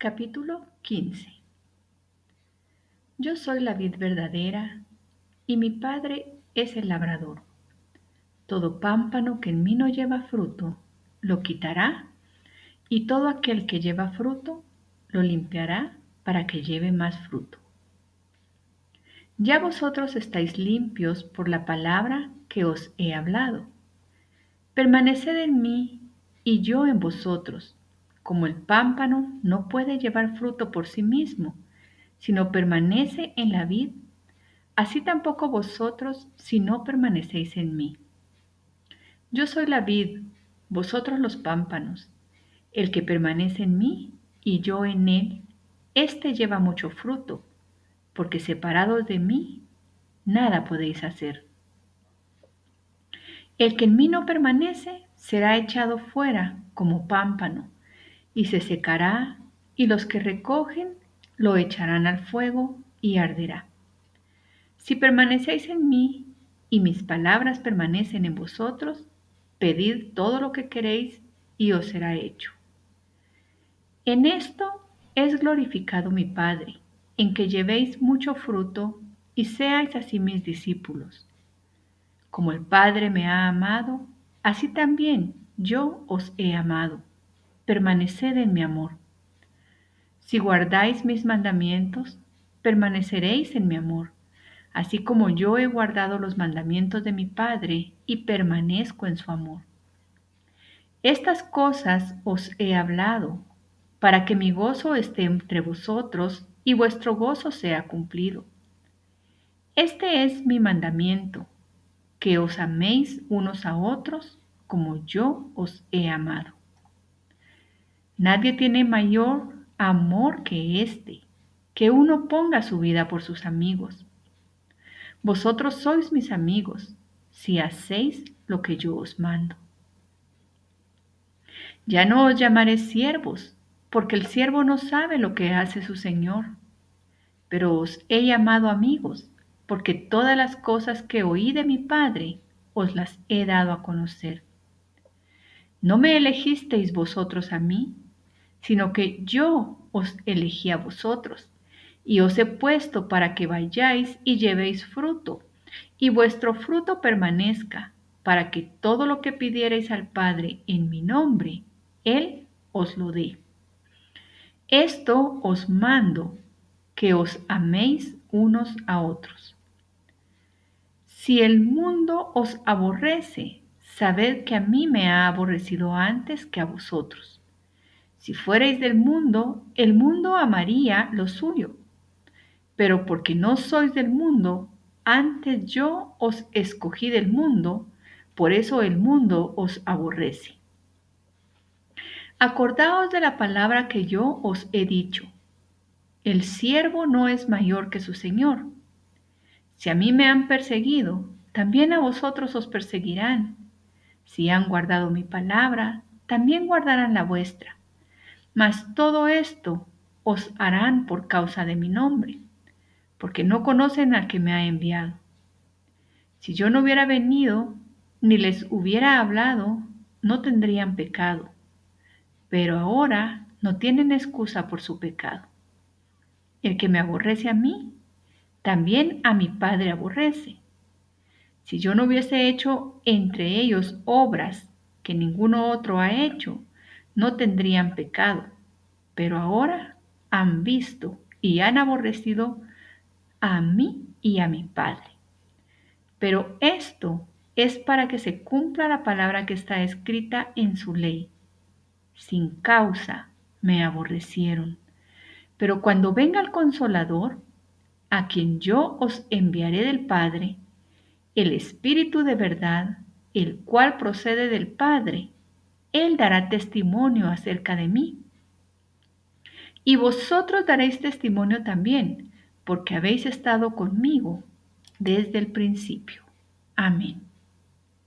Capítulo 15 Yo soy la vid verdadera y mi Padre es el labrador. Todo pámpano que en mí no lleva fruto, lo quitará, y todo aquel que lleva fruto, lo limpiará para que lleve más fruto. Ya vosotros estáis limpios por la palabra que os he hablado. Permaneced en mí y yo en vosotros como el pámpano no puede llevar fruto por sí mismo, sino permanece en la vid, así tampoco vosotros si no permanecéis en mí. Yo soy la vid, vosotros los pámpanos. El que permanece en mí y yo en él, éste lleva mucho fruto, porque separados de mí, nada podéis hacer. El que en mí no permanece será echado fuera como pámpano y se secará, y los que recogen lo echarán al fuego y arderá. Si permanecéis en mí y mis palabras permanecen en vosotros, pedid todo lo que queréis y os será hecho. En esto es glorificado mi Padre, en que llevéis mucho fruto y seáis así mis discípulos. Como el Padre me ha amado, así también yo os he amado permaneced en mi amor. Si guardáis mis mandamientos, permaneceréis en mi amor, así como yo he guardado los mandamientos de mi Padre y permanezco en su amor. Estas cosas os he hablado, para que mi gozo esté entre vosotros y vuestro gozo sea cumplido. Este es mi mandamiento, que os améis unos a otros como yo os he amado. Nadie tiene mayor amor que este, que uno ponga su vida por sus amigos. Vosotros sois mis amigos si hacéis lo que yo os mando. Ya no os llamaré siervos, porque el siervo no sabe lo que hace su Señor, pero os he llamado amigos, porque todas las cosas que oí de mi Padre os las he dado a conocer. No me elegisteis vosotros a mí, sino que yo os elegí a vosotros y os he puesto para que vayáis y llevéis fruto, y vuestro fruto permanezca, para que todo lo que pidierais al Padre en mi nombre, Él os lo dé. Esto os mando, que os améis unos a otros. Si el mundo os aborrece, sabed que a mí me ha aborrecido antes que a vosotros. Si fuerais del mundo, el mundo amaría lo suyo. Pero porque no sois del mundo, antes yo os escogí del mundo, por eso el mundo os aborrece. Acordaos de la palabra que yo os he dicho. El siervo no es mayor que su Señor. Si a mí me han perseguido, también a vosotros os perseguirán. Si han guardado mi palabra, también guardarán la vuestra. Mas todo esto os harán por causa de mi nombre, porque no conocen al que me ha enviado. Si yo no hubiera venido ni les hubiera hablado, no tendrían pecado, pero ahora no tienen excusa por su pecado. El que me aborrece a mí, también a mi Padre aborrece. Si yo no hubiese hecho entre ellos obras que ninguno otro ha hecho, no tendrían pecado, pero ahora han visto y han aborrecido a mí y a mi Padre. Pero esto es para que se cumpla la palabra que está escrita en su ley. Sin causa me aborrecieron. Pero cuando venga el consolador, a quien yo os enviaré del Padre, el Espíritu de verdad, el cual procede del Padre, él dará testimonio acerca de mí. Y vosotros daréis testimonio también, porque habéis estado conmigo desde el principio. Amén.